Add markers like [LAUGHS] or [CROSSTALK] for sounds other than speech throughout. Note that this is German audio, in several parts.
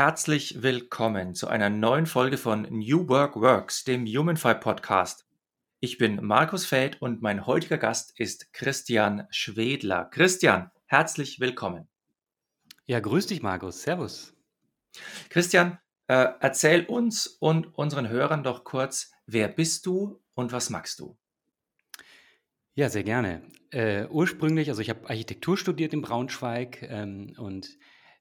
Herzlich willkommen zu einer neuen Folge von New Work Works, dem Humanfy Podcast. Ich bin Markus Feld und mein heutiger Gast ist Christian Schwedler. Christian, herzlich willkommen. Ja, grüß dich, Markus. Servus. Christian, äh, erzähl uns und unseren Hörern doch kurz, wer bist du und was magst du? Ja, sehr gerne. Äh, ursprünglich, also ich habe Architektur studiert in Braunschweig ähm, und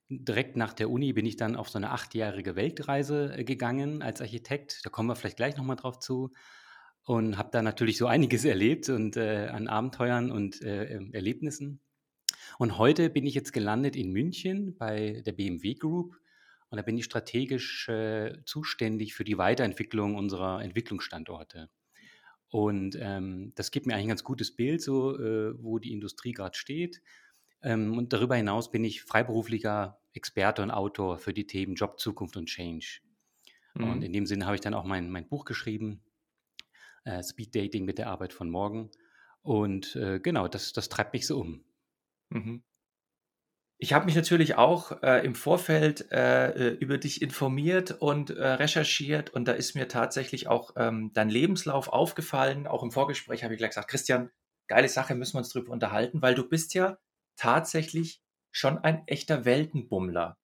direkt nach der Uni bin ich dann auf so eine achtjährige Weltreise äh, gegangen als Architekt. Da kommen wir vielleicht gleich nochmal drauf zu. Und habe da natürlich so einiges [LAUGHS] erlebt und äh, an Abenteuern und äh, ähm, Erlebnissen. Und heute bin ich jetzt gelandet in München bei der BMW Group. Und da bin ich strategisch äh, zuständig für die Weiterentwicklung unserer Entwicklungsstandorte. Und ähm, das gibt mir eigentlich ein ganz gutes Bild, so äh, wo die Industrie gerade steht ähm, und darüber hinaus bin ich freiberuflicher Experte und Autor für die Themen Job, Zukunft und Change. Mhm. Und in dem Sinne habe ich dann auch mein, mein Buch geschrieben, äh, Speed Dating mit der Arbeit von morgen. Und äh, genau, das, das treibt mich so um. Mhm. Ich habe mich natürlich auch äh, im Vorfeld äh, äh, über dich informiert und äh, recherchiert und da ist mir tatsächlich auch ähm, dein Lebenslauf aufgefallen. Auch im Vorgespräch habe ich gleich gesagt, Christian, geile Sache, müssen wir uns drüber unterhalten, weil du bist ja tatsächlich schon ein echter Weltenbummler.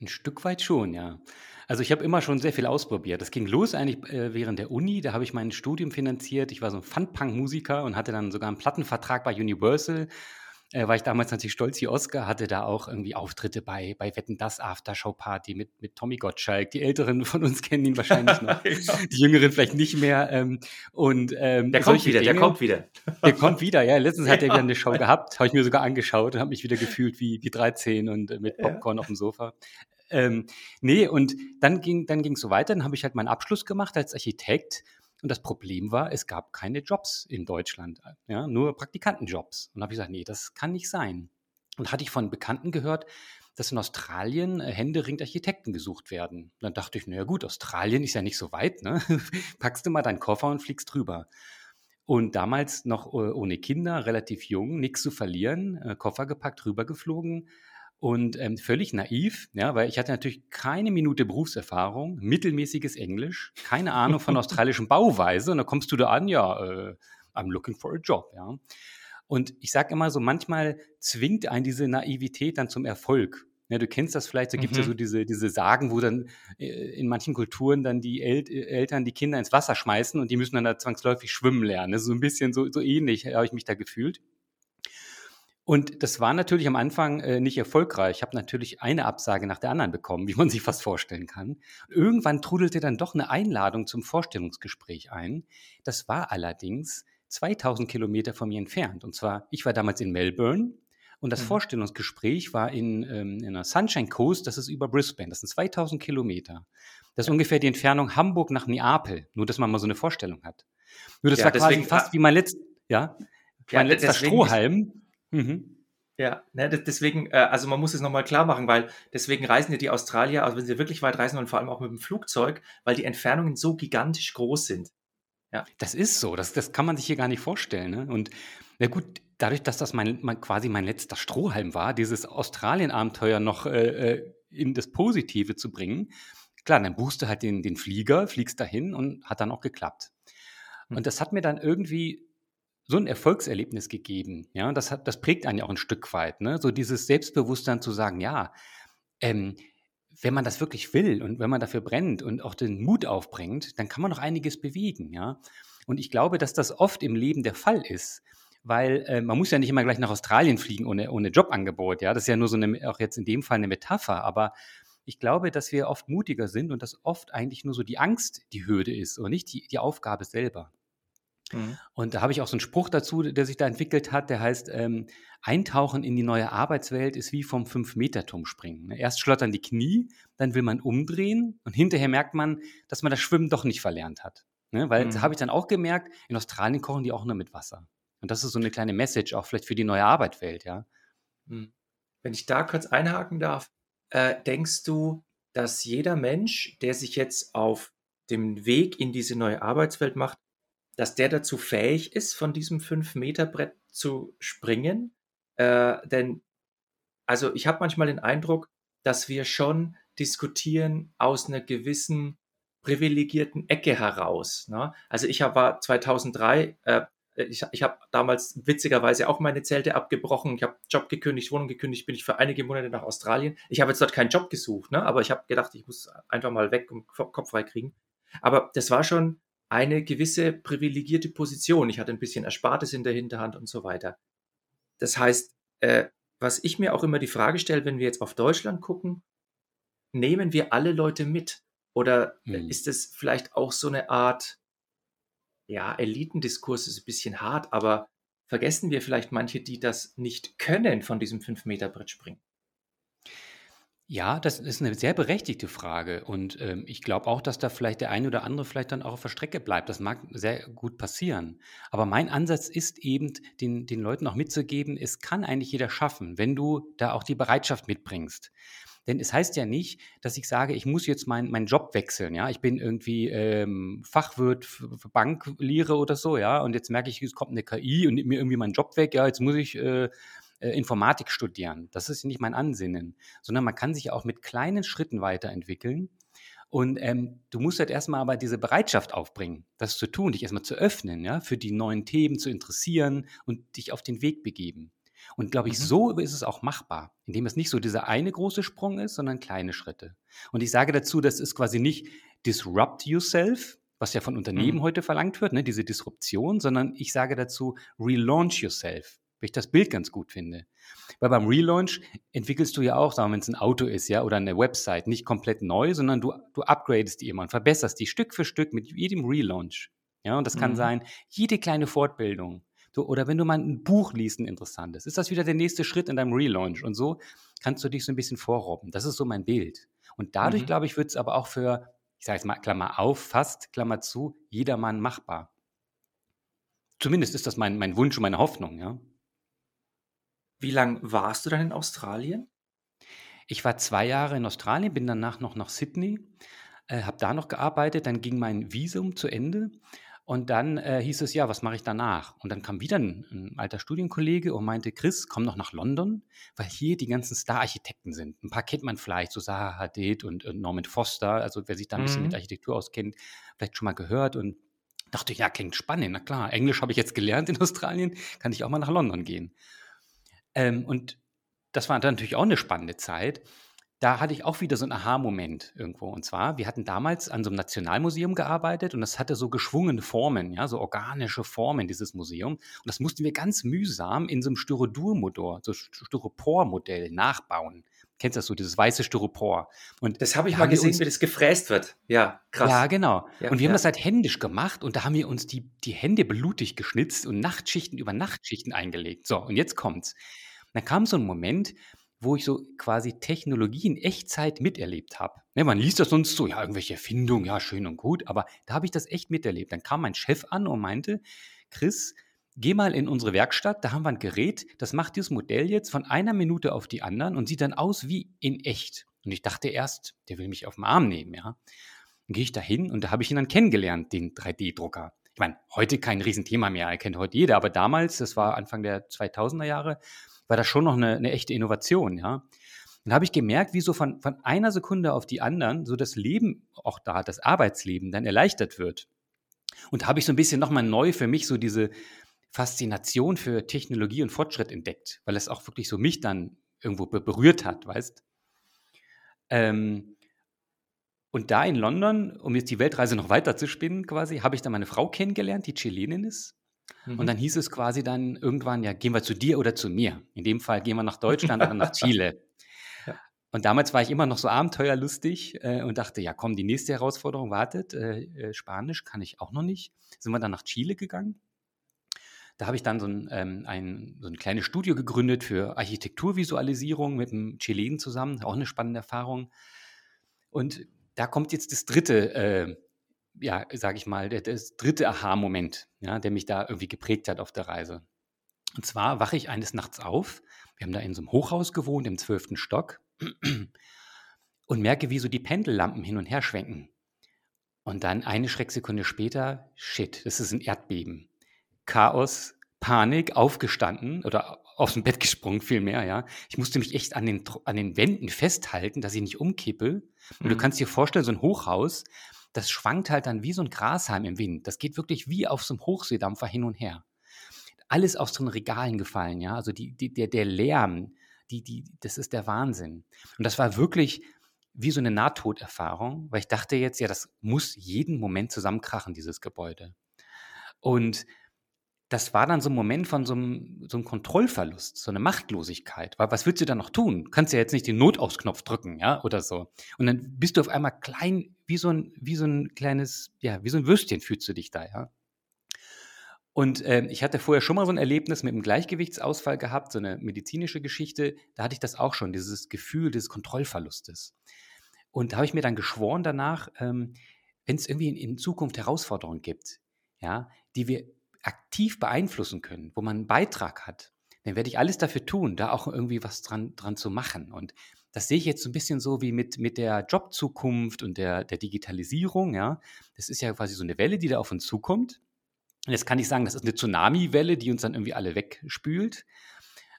Ein Stück weit schon, ja. Also ich habe immer schon sehr viel ausprobiert. Das ging los eigentlich äh, während der Uni. Da habe ich mein Studium finanziert. Ich war so ein Fun-Punk-Musiker und hatte dann sogar einen Plattenvertrag bei Universal äh, war ich damals natürlich stolz wie Oscar, hatte da auch irgendwie Auftritte bei, bei Wetten das Aftershow-Party mit, mit Tommy Gottschalk. Die Älteren von uns [LAUGHS] kennen ihn wahrscheinlich noch, ja. [LAUGHS] die Jüngeren vielleicht nicht mehr. Ähm, und, ähm, der kommt wieder, Dinge, der kommt wieder. Der kommt wieder, ja. Letztens hat er wieder eine [LAUGHS] Show gehabt, habe ich mir sogar angeschaut und habe mich wieder gefühlt wie, wie 13 und äh, mit Popcorn ja. auf dem Sofa. Ähm, nee, und dann ging dann ging es so weiter. Dann habe ich halt meinen Abschluss gemacht als Architekt und das Problem war, es gab keine Jobs in Deutschland, ja, nur Praktikantenjobs. Und da habe ich gesagt, nee, das kann nicht sein. Und hatte ich von Bekannten gehört, dass in Australien äh, händeringend Architekten gesucht werden. Und dann dachte ich, naja gut, Australien ist ja nicht so weit, ne? [LAUGHS] Packst du mal deinen Koffer und fliegst drüber. Und damals noch äh, ohne Kinder, relativ jung, nichts zu verlieren, äh, Koffer gepackt, rübergeflogen, und ähm, völlig naiv, ja, weil ich hatte natürlich keine Minute Berufserfahrung, mittelmäßiges Englisch, keine Ahnung von [LAUGHS] australischen Bauweise. Und dann kommst du da an, ja, äh, I'm looking for a job, ja. Und ich sage immer so, manchmal zwingt einen diese Naivität dann zum Erfolg. Ja, du kennst das vielleicht, da gibt es mhm. ja so diese, diese Sagen, wo dann äh, in manchen Kulturen dann die El Eltern die Kinder ins Wasser schmeißen und die müssen dann da zwangsläufig schwimmen lernen. Das ist so ein bisschen so, so ähnlich, habe ich mich da gefühlt. Und das war natürlich am Anfang äh, nicht erfolgreich. Ich habe natürlich eine Absage nach der anderen bekommen, wie man sich fast vorstellen kann. Irgendwann trudelte dann doch eine Einladung zum Vorstellungsgespräch ein. Das war allerdings 2000 Kilometer von mir entfernt. Und zwar, ich war damals in Melbourne und das mhm. Vorstellungsgespräch war in, ähm, in der Sunshine Coast, das ist über Brisbane, das sind 2000 Kilometer. Das ist ungefähr die Entfernung Hamburg nach Neapel, nur dass man mal so eine Vorstellung hat. Nur das ja, war quasi fast wie mein, letzt, ja, mein ja, letzter Strohhalm. Mhm. Ja, ne, deswegen, äh, also man muss es nochmal klar machen, weil deswegen reisen ja die Australier, also wenn sie wirklich weit reisen und vor allem auch mit dem Flugzeug, weil die Entfernungen so gigantisch groß sind. Ja. Das ist so, das, das kann man sich hier gar nicht vorstellen. Ne? Und na gut, dadurch, dass das mein, mein, quasi mein letzter Strohhalm war, dieses Australien-Abenteuer noch äh, äh in das Positive zu bringen, klar, dann buchst du halt den, den Flieger, fliegst dahin und hat dann auch geklappt. Hm. Und das hat mir dann irgendwie so ein Erfolgserlebnis gegeben. Ja, das hat, das prägt einen ja auch ein Stück weit. Ne? So dieses Selbstbewusstsein zu sagen, ja, ähm, wenn man das wirklich will und wenn man dafür brennt und auch den Mut aufbringt, dann kann man noch einiges bewegen. Ja, und ich glaube, dass das oft im Leben der Fall ist. Weil äh, man muss ja nicht immer gleich nach Australien fliegen ohne, ohne Jobangebot. Ja, das ist ja nur so eine, auch jetzt in dem Fall eine Metapher. Aber ich glaube, dass wir oft mutiger sind und dass oft eigentlich nur so die Angst die Hürde ist und nicht die, die Aufgabe selber. Mhm. Und da habe ich auch so einen Spruch dazu, der sich da entwickelt hat, der heißt, ähm, Eintauchen in die neue Arbeitswelt ist wie vom Fünf-Meter-Turm springen. Ne? Erst schlottern die Knie, dann will man umdrehen und hinterher merkt man, dass man das Schwimmen doch nicht verlernt hat. Ne? Weil, mhm. das habe ich dann auch gemerkt, in Australien kochen die auch nur mit Wasser. Und das ist so eine kleine Message auch vielleicht für die neue Arbeitswelt, ja. Mhm. Wenn ich da kurz einhaken darf, äh, denkst du, dass jeder Mensch, der sich jetzt auf dem Weg in diese neue Arbeitswelt macht, dass der dazu fähig ist, von diesem 5-Meter-Brett zu springen? Äh, denn, also ich habe manchmal den Eindruck, dass wir schon diskutieren aus einer gewissen privilegierten Ecke heraus. Ne? Also ich hab, war 2003, äh, ich, ich habe damals witzigerweise auch meine Zelte abgebrochen. Ich habe Job gekündigt, Wohnung gekündigt, bin ich für einige Monate nach Australien. Ich habe jetzt dort keinen Job gesucht, ne? aber ich habe gedacht, ich muss einfach mal weg und Kopf frei kriegen. Aber das war schon eine gewisse privilegierte Position. Ich hatte ein bisschen Erspartes in der Hinterhand und so weiter. Das heißt, äh, was ich mir auch immer die Frage stelle, wenn wir jetzt auf Deutschland gucken, nehmen wir alle Leute mit? Oder hm. ist es vielleicht auch so eine Art, ja, Elitendiskurs ist ein bisschen hart, aber vergessen wir vielleicht manche, die das nicht können, von diesem 5-Meter-Brett springen? Ja, das ist eine sehr berechtigte Frage und, ähm, ich glaube auch, dass da vielleicht der eine oder andere vielleicht dann auch auf der Strecke bleibt. Das mag sehr gut passieren. Aber mein Ansatz ist eben, den den Leuten auch mitzugeben, es kann eigentlich jeder schaffen, wenn du da auch die Bereitschaft mitbringst. Denn es heißt ja nicht, dass ich sage, ich muss jetzt meinen meinen Job wechseln, ja? Ich bin irgendwie, ähm, Fachwirt Banklehre oder so, ja, und jetzt merke ich, es kommt eine KI und nimmt mir irgendwie meinen Job weg. Ja, jetzt muss ich, äh äh, Informatik studieren. Das ist nicht mein Ansinnen, sondern man kann sich auch mit kleinen Schritten weiterentwickeln. Und ähm, du musst halt erstmal aber diese Bereitschaft aufbringen, das zu tun, dich erstmal zu öffnen, ja, für die neuen Themen zu interessieren und dich auf den Weg begeben. Und glaube ich, mhm. so ist es auch machbar, indem es nicht so dieser eine große Sprung ist, sondern kleine Schritte. Und ich sage dazu, das ist quasi nicht disrupt yourself, was ja von Unternehmen mhm. heute verlangt wird, ne, diese Disruption, sondern ich sage dazu, relaunch yourself weil ich das Bild ganz gut finde. Weil beim Relaunch entwickelst du ja auch, sagen wir, wenn es ein Auto ist, ja, oder eine Website, nicht komplett neu, sondern du, du upgradest die immer und verbesserst die Stück für Stück mit jedem Relaunch. Ja, und das kann mhm. sein, jede kleine Fortbildung. Du, oder wenn du mal ein Buch liest, ein interessantes, ist das wieder der nächste Schritt in deinem Relaunch. Und so kannst du dich so ein bisschen vorrobben. Das ist so mein Bild. Und dadurch, mhm. glaube ich, wird es aber auch für, ich sage jetzt mal, Klammer auf, fast, Klammer zu, jedermann machbar. Zumindest ist das mein, mein Wunsch und meine Hoffnung, ja. Wie lang warst du dann in Australien? Ich war zwei Jahre in Australien, bin danach noch nach Sydney, äh, habe da noch gearbeitet, dann ging mein Visum zu Ende und dann äh, hieß es, ja, was mache ich danach? Und dann kam wieder ein, ein, alter Studienkollege und meinte, Chris, komm noch nach London, weil hier die ganzen Star-Architekten sind. Ein paar kennt man vielleicht, so Zaha Hadid und, und Norman Foster, also wer sich da ein bisschen mit mhm. Architektur auskennt, vielleicht schon mal gehört und dachte, ja, klingt spannend, na klar, Englisch habe ich jetzt gelernt in Australien, kann ich auch mal nach London gehen. Ähm, und das war dann natürlich auch eine spannende Zeit. Da hatte ich auch wieder so einen Aha-Moment irgendwo. Und zwar, wir hatten damals an so einem Nationalmuseum gearbeitet und das hatte so geschwungene Formen, ja, so organische Formen, dieses Museum. Und das mussten wir ganz mühsam in so einem Styrodur-Modell, so Styropor-Modell nachbauen. Kennst du das so, dieses weiße Styropor? Und das habe ich mal gesehen, wie das gefräst wird. Ja, krass. Ja, genau. Ja, und wir ja. haben das halt händisch gemacht und da haben wir uns die, die Hände blutig geschnitzt und Nachtschichten über Nachtschichten eingelegt. So, und jetzt kommt's. Dann kam so ein Moment, wo ich so quasi Technologie in Echtzeit miterlebt habe. Ne, man liest das sonst so, ja, irgendwelche Erfindungen, ja, schön und gut, aber da habe ich das echt miterlebt. Dann kam mein Chef an und meinte, Chris, geh mal in unsere Werkstatt, da haben wir ein Gerät, das macht dieses Modell jetzt von einer Minute auf die anderen und sieht dann aus wie in echt. Und ich dachte erst, der will mich auf den Arm nehmen, ja. Dann gehe ich da hin und da habe ich ihn dann kennengelernt, den 3D-Drucker. Ich meine, heute kein Riesenthema mehr, er kennt heute jeder, aber damals, das war Anfang der 2000er Jahre, war das schon noch eine, eine echte Innovation, ja. Dann habe ich gemerkt, wie so von, von einer Sekunde auf die anderen so das Leben, auch da das Arbeitsleben dann erleichtert wird. Und habe ich so ein bisschen nochmal neu für mich so diese, Faszination für Technologie und Fortschritt entdeckt, weil es auch wirklich so mich dann irgendwo berührt hat, weißt. Ähm, und da in London, um jetzt die Weltreise noch weiter zu spinnen, quasi, habe ich dann meine Frau kennengelernt, die Chilenin ist. Mhm. Und dann hieß es quasi dann irgendwann, ja, gehen wir zu dir oder zu mir. In dem Fall gehen wir nach Deutschland oder nach [LAUGHS] Chile. Und damals war ich immer noch so abenteuerlustig äh, und dachte, ja komm, die nächste Herausforderung wartet. Äh, äh, Spanisch kann ich auch noch nicht. Sind wir dann nach Chile gegangen Da habe ich dann so ein, ähm, ein, so ein kleines Studio gegründet für Architekturvisualisierung mit einem Chilenen zusammen, auch eine spannende Erfahrung. Und da kommt jetzt das dritte, äh, ja, sage ich mal, das dritte Aha-Moment, ja, der mich da irgendwie geprägt hat auf der Reise. Und zwar wache ich eines Nachts auf. Wir haben da in so einem Hochhaus gewohnt, im zwölften Stock, [CLEARS THROAT] und merke, wie so die Pendellampen hin und her schwenken. Und dann eine Schrecksekunde später, shit, das ist ein Erdbeben. Chaos, Panik, aufgestanden oder aus dem Bett gesprungen vielmehr, ja. Ich musste mich echt an den, an den Wänden festhalten, dass ich nicht umkippe. Und mhm. du kannst dir vorstellen, so ein Hochhaus, das schwankt halt dann wie so ein Grashalm im Wind. Das geht wirklich wie auf so einem Hochseedampfer hin und her. Alles aus den Regalen gefallen, ja. Also die, die, der, der Lärm, die, die, das ist der Wahnsinn. Und das war wirklich wie so eine Nahtoderfahrung, weil ich dachte jetzt, ja, das muss jeden Moment zusammenkrachen, dieses Gebäude. Und das war dann so ein Moment von so einem, so einem Kontrollverlust, so eine Machtlosigkeit. Weil was willst du da noch tun? Du kannst ja jetzt nicht den Notausknopf drücken, ja, oder so. Und dann bist du auf einmal klein, wie so ein, wie so ein kleines, ja, wie so ein Würstchen fühlst du dich da, ja. Und äh, ich hatte vorher schon mal so ein Erlebnis mit einem Gleichgewichtsausfall gehabt, so eine medizinische Geschichte. Da hatte ich das auch schon, dieses Gefühl des Kontrollverlustes. Und da habe ich mir dann geschworen danach, ähm, wenn es irgendwie in, in Zukunft Herausforderungen gibt, ja, die wir aktiv beeinflussen können, wo man einen Beitrag hat, dann werde ich alles dafür tun, da auch irgendwie was dran, dran zu machen. Und das sehe ich jetzt so ein bisschen so wie mit, mit der Jobzukunft und der, der Digitalisierung. Ja. Das ist ja quasi so eine Welle, die da auf uns zukommt. Und jetzt kann ich sagen, das ist eine Tsunami-Welle, die uns dann irgendwie alle wegspült.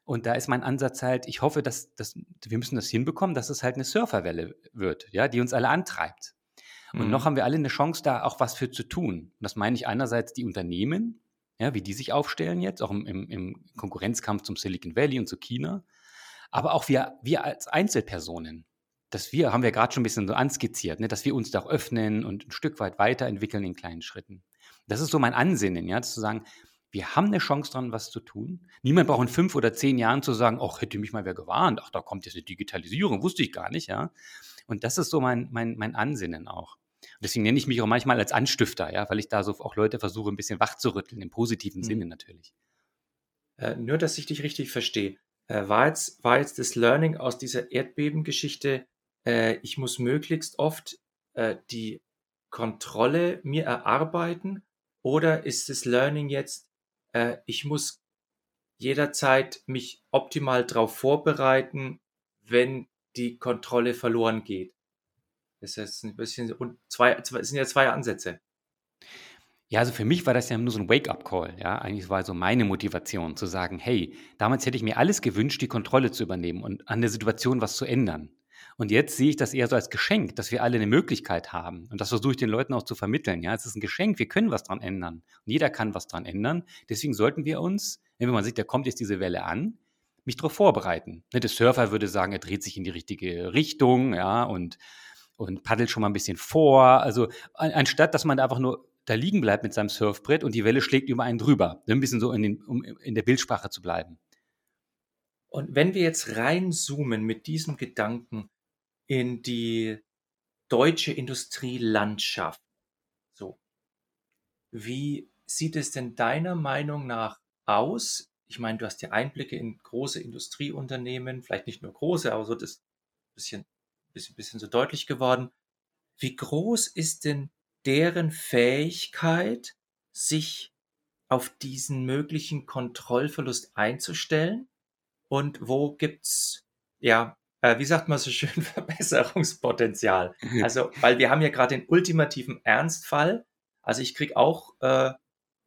Und da ist mein Ansatz halt, ich hoffe, dass, dass wir müssen das hinbekommen, dass es halt eine Surferwelle wird, ja, die uns alle antreibt. Und mhm. noch haben wir alle eine Chance, da auch was für zu tun. Und das meine ich einerseits die Unternehmen, ja, wie die sich aufstellen jetzt, auch im, im, Konkurrenzkampf zum Silicon Valley und zu China, aber auch wir, wir als Einzelpersonen. dass wir, haben wir gerade schon ein bisschen so anskizziert, ne, dass wir uns da öffnen und ein Stück weit weiterentwickeln in kleinen Schritten. Das ist so mein Ansinnen, ja, zu sagen, wir haben eine Chance dran, was zu tun. Niemand braucht in fünf oder zehn Jahren zu sagen, ach, hätte mich mal wer gewarnt, ach, da kommt jetzt eine Digitalisierung, wusste ich gar nicht, ja. Und das ist so mein, mein, mein Ansinnen auch. Deswegen nenne ich mich auch manchmal als Anstifter, ja, weil ich da so auch Leute versuche, ein bisschen wach zu rütteln, im positiven mhm. Sinne natürlich. Äh, nur, dass ich dich richtig verstehe. Äh, war, jetzt, war jetzt das Learning aus dieser Erdbebengeschichte, äh, ich muss möglichst oft äh, die Kontrolle mir erarbeiten oder ist das Learning jetzt, äh, ich muss jederzeit mich optimal darauf vorbereiten, wenn die Kontrolle verloren geht? Das ist ein bisschen, und zwei, zwei, sind ja zwei Ansätze. Ja, also für mich war das ja nur so ein Wake-up-Call. Ja, eigentlich war so meine Motivation zu sagen, hey, damals hätte ich mir alles gewünscht, die Kontrolle zu übernehmen und an der Situation was zu ändern. Und jetzt sehe ich das eher so als Geschenk, dass wir alle eine Möglichkeit haben. Und das versuche ich den Leuten auch zu vermitteln. Ja, es ist ein Geschenk, wir können was dran ändern. Und jeder kann was dran ändern. Deswegen sollten wir uns, wenn man sieht, da kommt jetzt diese Welle an, mich darauf vorbereiten. Ne, der Surfer würde sagen, er dreht sich in die richtige Richtung, ja, und und paddelt schon mal ein bisschen vor. Also anstatt, dass man da einfach nur da liegen bleibt mit seinem Surfbrett und die Welle schlägt über einen drüber. Ne, ein bisschen so in, den, um in der Bildsprache zu bleiben. Und wenn wir jetzt reinzoomen mit diesem Gedanken in die deutsche Industrielandschaft, so, wie sieht es denn deiner Meinung nach aus? Ich meine, du hast ja Einblicke in große Industrieunternehmen, vielleicht nicht nur große, aber so das bisschen bisschen, bisschen so deutlich geworden. Wie groß ist denn deren Fähigkeit, sich auf diesen möglichen Kontrollverlust einzustellen? Und wo gibt's, ja, äh, wie sagt man so schön, [LAUGHS] Verbesserungspotenzial? Also, weil wir haben ja gerade den ultimativen Ernstfall. Also ich krieg auch äh,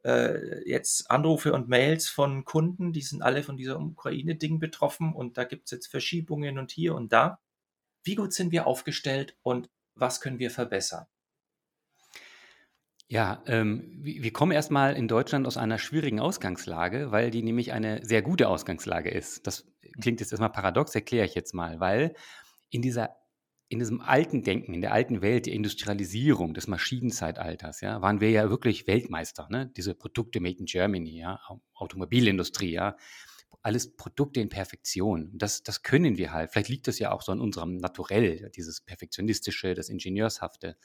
äh, jetzt Anrufe und Mails von Kunden, die sind alle von dieser Ukraine-Ding betroffen und da gibt's jetzt Verschiebungen und hier und da. Wie gut sind wir aufgestellt und was können wir verbessern? Ja, ähm, wir kommen erstmal in Deutschland aus einer schwierigen Ausgangslage, weil die nämlich eine sehr gute Ausgangslage ist. Das klingt jetzt erstmal paradox, erkläre ich jetzt mal, weil in dieser in diesem alten Denken, in der alten Welt, der Industrialisierung des Maschinenzeitalters, ja, waren wir ja wirklich Weltmeister, ne? Diese Produkte made in Germany, ja, Automobilindustrie, ja alles Produkte in Perfektion. Das, das können wir halt. Vielleicht liegt das ja auch so an unserem Naturell, dieses Perfektionistische, das Ingenieurshafte.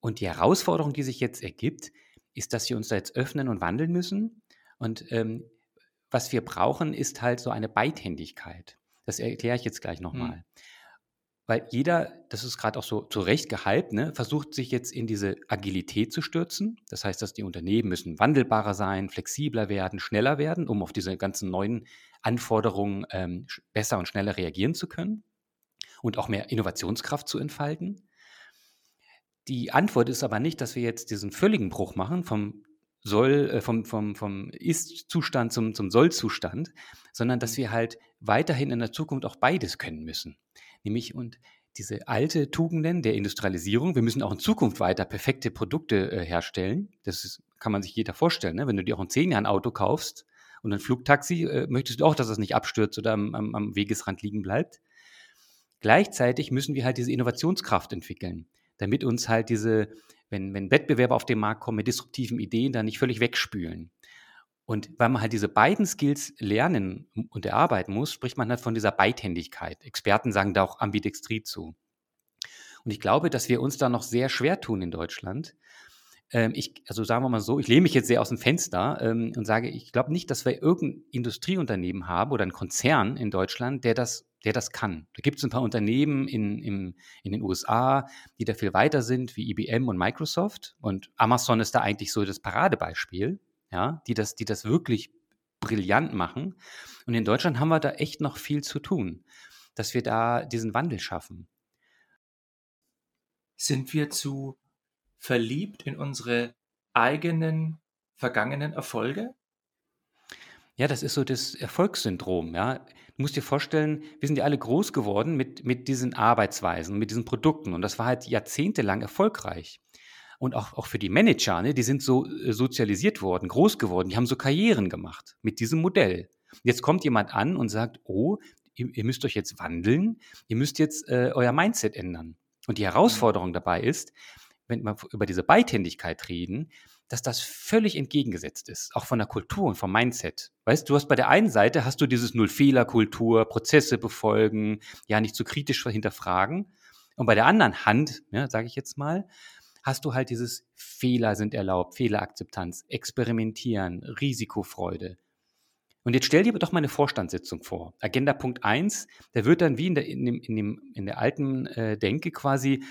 Und die Herausforderung, die sich jetzt ergibt, ist, dass wir uns da jetzt öffnen und wandeln müssen. Und ähm, was wir brauchen, ist halt so eine Beidhändigkeit. Das erkläre ich jetzt gleich nochmal. Mhm. Weil jeder, das ist gerade auch so zu Recht gehypt, ne, versucht sich jetzt in diese Agilität zu stürzen. Das heißt, dass die Unternehmen müssen wandelbarer sein, flexibler werden, schneller werden, um auf diese ganzen neuen Anforderungen ähm, besser und schneller reagieren zu können und auch mehr Innovationskraft zu entfalten. Die Antwort ist aber nicht, dass wir jetzt diesen völligen Bruch machen vom soll, äh, vom, vom, vom Ist-Zustand zum, zum Soll-Zustand, sondern dass wir halt weiterhin in der Zukunft auch beides können müssen. Nämlich und diese alte Tugenden der Industrialisierung, wir müssen auch in Zukunft weiter perfekte Produkte äh, herstellen. Das ist, kann man sich jeder vorstellen. Ne? Wenn du dir auch in zehn Jahren ein Auto kaufst und ein Flugtaxi, äh, möchtest du auch, dass es nicht abstürzt oder am, am, am Wegesrand liegen bleibt. Gleichzeitig müssen wir halt diese Innovationskraft entwickeln, damit uns halt diese, wenn, wenn Wettbewerber auf den Markt kommen mit disruptiven Ideen, dann nicht völlig wegspülen. Und weil man halt diese beiden Skills lernen und erarbeiten muss, spricht man halt von dieser Beidhändigkeit. Experten sagen da auch Ambidextrie zu. Und ich glaube, dass wir uns da noch sehr schwer tun in Deutschland. Ähm, ich, also sagen wir mal so, ich lehne mich jetzt sehr aus dem Fenster ähm, und sage, ich glaube nicht, dass wir irgendein Industrieunternehmen haben oder einen Konzern in Deutschland, der das, der das kann. Da gibt es ein paar Unternehmen in, in, in den USA, die da viel weiter sind, wie IBM und Microsoft. Und Amazon ist da eigentlich so das Paradebeispiel ja, die das, die das wirklich brillant machen. Und in Deutschland haben wir da echt noch viel zu tun, dass wir da diesen Wandel schaffen. Sind wir zu verliebt in unsere eigenen vergangenen Erfolge? Ja, das ist so das Erfolgssyndrom. Ja. Du musst dir vorstellen, wir sind ja alle groß geworden mit, mit diesen Arbeitsweisen, mit diesen Produkten. Und das war halt jahrzehntelang erfolgreich und auch, auch für die Manager, ne, die sind so äh, sozialisiert worden, groß geworden, die haben so Karrieren gemacht mit diesem Modell. Jetzt kommt jemand an und sagt, oh, ihr, ihr müsst euch jetzt wandeln, ihr müsst jetzt äh, euer Mindset ändern. Und die Herausforderung dabei ist, wenn wir über diese Beidhändigkeit reden, dass das völlig entgegengesetzt ist, auch von der Kultur und vom Mindset. Weißt du, hast bei der einen Seite hast du dieses Null-Fehler-Kultur, Prozesse befolgen, ja nicht zu so kritisch hinterfragen. Und bei der anderen Hand, ja, sage ich jetzt mal, hast du halt dieses Fehler sind erlaubt, Fehlerakzeptanz, Experimentieren, Risikofreude. Und jetzt stell dir doch mal eine Vorstandssitzung vor. Agenda Punkt 1, da wird dann wie in der, in dem, in dem, in der alten äh, Denke quasi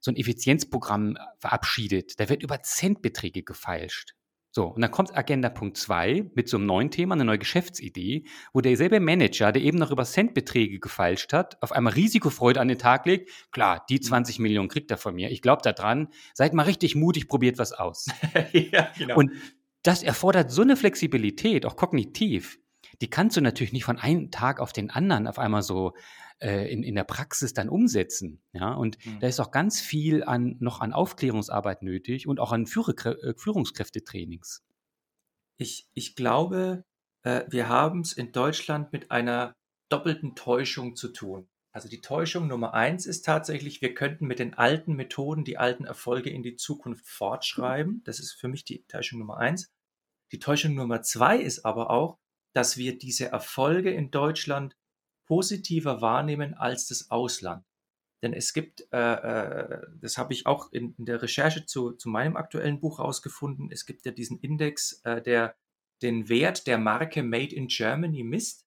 so ein Effizienzprogramm verabschiedet. Da wird über Centbeträge gefeilscht. So, und dann kommt Agenda Punkt 2 mit so einem neuen Thema, eine neue Geschäftsidee, wo derselbe Manager, der eben noch über Centbeträge gefeilscht hat, auf einmal Risikofreude an den Tag legt. Klar, die 20 mhm. Millionen kriegt er von mir. Ich glaube da dran. Seid mal richtig mutig, probiert was aus. [LAUGHS] ja, genau. Und das erfordert so eine Flexibilität, auch kognitiv. Die kannst du natürlich nicht von einem Tag auf den anderen auf einmal so äh, in, in der Praxis dann umsetzen. Ja? Und mhm. da ist auch ganz viel an, noch an Aufklärungsarbeit nötig und auch an Führerkrä äh, Führungskräftetrainings. Ich, ich glaube, äh, wir haben es in Deutschland mit einer doppelten Täuschung zu tun. Also die Täuschung Nummer eins ist tatsächlich, wir könnten mit den alten Methoden die alten Erfolge in die Zukunft fortschreiben. Das ist für mich die Täuschung Nummer eins. Die Täuschung Nummer zwei ist aber auch, dass wir diese Erfolge in Deutschland positiver wahrnehmen als das Ausland. Denn es gibt, äh, äh, das habe ich auch in, in, der Recherche zu, zu meinem aktuellen Buch herausgefunden, es gibt ja diesen Index, äh, der den Wert der Marke Made in Germany misst.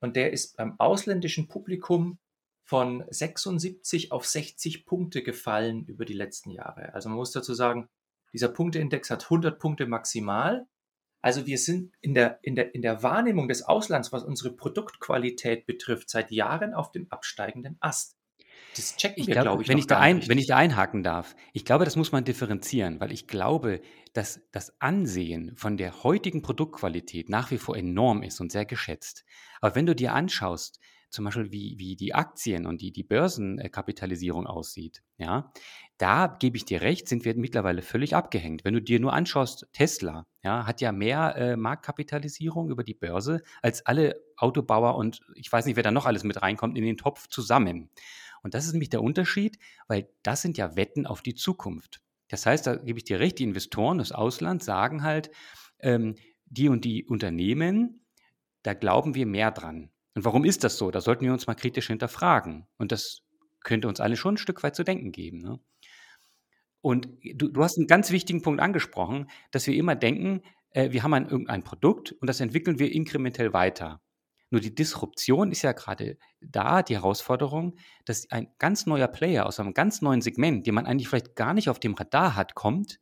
Und der ist beim ausländischen Publikum von 76 auf 60 Punkte gefallen über die letzten Jahre. Also man muss dazu sagen, dieser Punkteindex hat 100 Punkte maximal also wir sind in der, in, der, in der Wahrnehmung des Auslands, was unsere Produktqualität betrifft, seit Jahren auf dem absteigenden Ast. Das checken ich wir, glaube ich, wenn ich, da ein, wenn ich da einhaken darf. Ich glaube, das muss man differenzieren, weil ich glaube, dass das Ansehen von der heutigen Produktqualität nach wie vor enorm ist und sehr geschätzt. Aber wenn du dir anschaust, zum Beispiel wie, wie die Aktien und die, die Börsenkapitalisierung aussieht, ja, da gebe ich dir recht, sind wir mittlerweile völlig abgehängt. Wenn du dir nur anschaust, Tesla, ja, hat ja mehr äh, Marktkapitalisierung über die Börse als alle Autobauer und ich weiß nicht, wer da noch alles mit reinkommt in den Topf zusammen. Und das ist nämlich der Unterschied, weil das sind ja Wetten auf die Zukunft. Das heißt, da gebe ich dir recht, die Investoren des Auslands sagen halt, ähm, die und die Unternehmen, da glauben wir mehr dran. Und warum ist das so? Da sollten wir uns mal kritisch hinterfragen. Und das könnte uns alle schon ein Stück weit zu denken geben. Ne? Und du, du, hast einen ganz wichtigen Punkt angesprochen, dass wir immer denken, äh, wir haben ein, irgendein Produkt und das entwickeln wir inkrementell weiter. Nur die Disruption ist ja gerade da, die Herausforderung, dass ein ganz neuer Player aus einem ganz neuen Segment, den man eigentlich vielleicht gar nicht auf dem Radar hat, kommt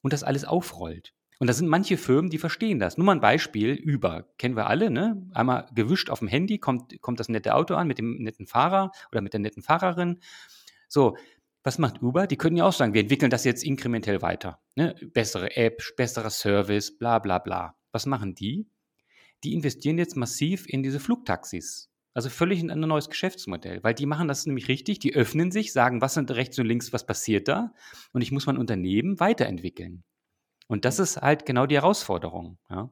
und das alles aufrollt. Und da sind manche Firmen, die verstehen das. Nur mal ein Beispiel, Uber, kennen wir alle, ne? Einmal gewischt auf dem Handy, kommt, kommt das nette Auto an mit dem netten Fahrer oder mit der netten Fahrerin. So, was macht Uber? Die können ja auch sagen, wir entwickeln das jetzt inkrementell weiter. Ne? Bessere App, besserer Service, bla bla bla. Was machen die? Die investieren jetzt massiv in diese Flugtaxis. Also völlig in ein neues Geschäftsmodell, weil die machen das nämlich richtig, die öffnen sich, sagen, was sind rechts und links, was passiert da und ich muss mein Unternehmen weiterentwickeln. Und das ist halt genau die Herausforderung. Ja.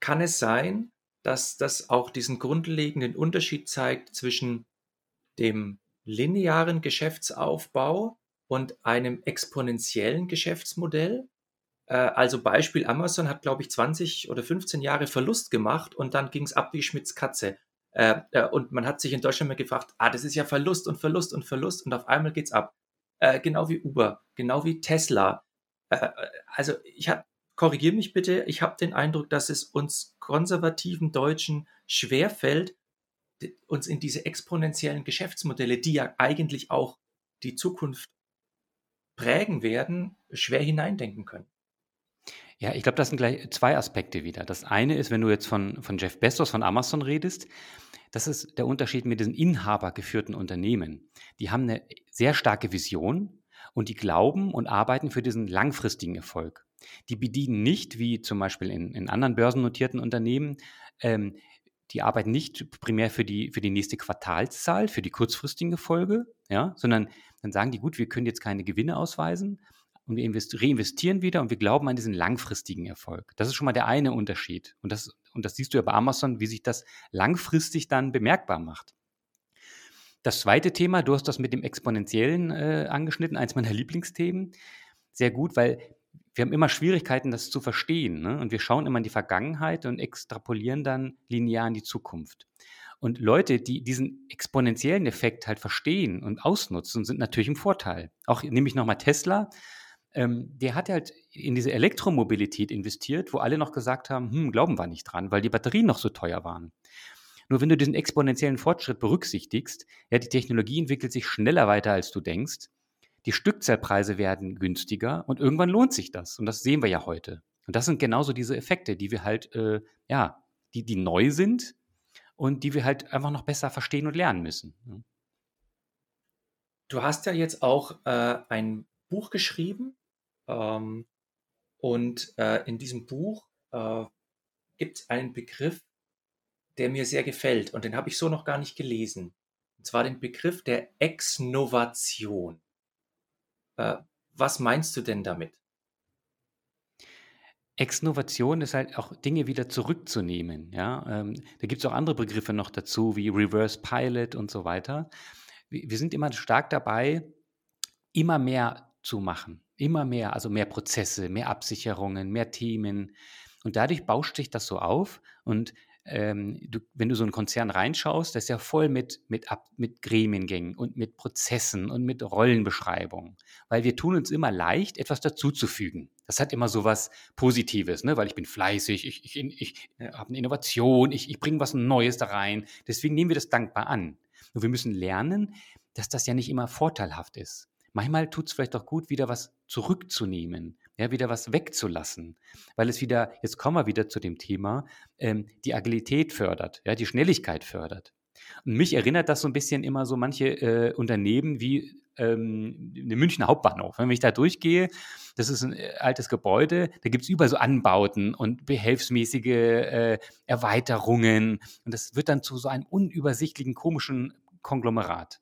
Kann es sein, dass das auch diesen grundlegenden Unterschied zeigt zwischen dem linearen Geschäftsaufbau und einem exponentiellen Geschäftsmodell? Äh, also Beispiel Amazon hat, glaube ich, 20 oder 15 Jahre Verlust gemacht und dann ging es ab wie Schmitz Katze. Äh, äh, und man hat sich in Deutschland mal gefragt, ah, das ist ja Verlust und Verlust und Verlust und auf einmal geht's ab. genau wie Uber, genau wie Tesla. Also ich habe, korrigiere mich bitte, ich habe den Eindruck, dass es uns konservativen Deutschen schwerfällt, uns in diese exponentiellen Geschäftsmodelle, die ja eigentlich auch die Zukunft prägen werden, schwer hineindenken können. Ja, ich glaube, das sind gleich zwei Aspekte wieder. Das eine ist, wenn du jetzt von, von Jeff Bezos von Amazon redest, das ist der Unterschied mit diesen inhabergeführten Unternehmen. Die haben eine sehr starke Vision und die glauben und arbeiten für diesen langfristigen Erfolg. Die bedienen nicht, wie zum Beispiel in, in anderen börsennotierten Unternehmen, ähm, die arbeiten nicht primär für die, für die nächste Quartalszahl, für die kurzfristigen Erfolge, ja, sondern dann sagen die, gut, wir können jetzt keine Gewinne ausweisen, und wir reinvestieren wieder und wir glauben an diesen langfristigen Erfolg. Das ist schon mal der eine Unterschied. Und das, und das siehst du ja bei Amazon, wie sich das langfristig dann bemerkbar macht. Das zweite Thema, du hast das mit dem Exponentiellen äh, angeschnitten, eins meiner [LAUGHS] Lieblingsthemen. Sehr gut, weil wir haben immer Schwierigkeiten, das zu verstehen. Ne? Und wir schauen immer in die Vergangenheit und extrapolieren dann linear in die Zukunft. Und Leute, die diesen exponentiellen Effekt halt verstehen und ausnutzen, sind natürlich im Vorteil. Auch nehme ich nochmal Tesla ähm, der hat halt in diese Elektromobilität investiert, wo alle noch gesagt haben, hm, glauben wir nicht dran, weil die Batterien noch so teuer waren. Nur wenn du diesen exponentiellen Fortschritt berücksichtigst, ja, die Technologie entwickelt sich schneller weiter, als du denkst, die Stückzahlpreise werden günstiger und irgendwann lohnt sich das. Und das sehen wir ja heute. Und das sind genauso diese Effekte, die wir halt, äh, ja, die, die neu sind und die wir halt einfach noch besser verstehen und lernen müssen. Du hast ja jetzt auch äh, ein Buch geschrieben, ähm, und äh, in diesem Buch äh, gibt es einen Begriff, der mir sehr gefällt und den habe ich so noch gar nicht gelesen. Und zwar den Begriff der Exnovation. Äh, was meinst du denn damit? Exnovation ist halt auch Dinge wieder zurückzunehmen. Ja? Ähm, da gibt es auch andere Begriffe noch dazu, wie Reverse Pilot und so weiter. Wir, sind immer stark dabei, immer mehr zu machen. Immer mehr, also mehr Prozesse, mehr Absicherungen, mehr Themen. Und dadurch bauscht sich das so auf. Und ähm, du, wenn du so einen Konzern reinschaust, das ist ja voll mit, mit, Ab, mit Gremiengängen und mit Prozessen und mit Rollenbeschreibungen. Weil wir tun uns immer leicht, etwas dazuzufügen. Das hat immer so was Positives, ne? weil ich bin fleißig, ich, ich, ich habe eine Innovation, ich, ich bringe was Neues da rein. Deswegen nehmen wir das dankbar an. Und wir müssen lernen, dass das ja nicht immer vorteilhaft ist manchmal tut es vielleicht auch gut, wieder was zurückzunehmen, ja, wieder was wegzulassen, weil es wieder, jetzt kommen wir wieder zu dem Thema, ähm, die Agilität fördert, ja, die Schnelligkeit fördert. Und mich erinnert das so ein bisschen immer so manche äh, Unternehmen wie ähm, den Münchner Hauptbahnhof. Wenn ich da durchgehe, das ist ein äh, altes Gebäude, da gibt es überall so Anbauten und behelfsmäßige äh, Erweiterungen. Und das wird dann zu so einem unübersichtlichen, komischen Konglomerat.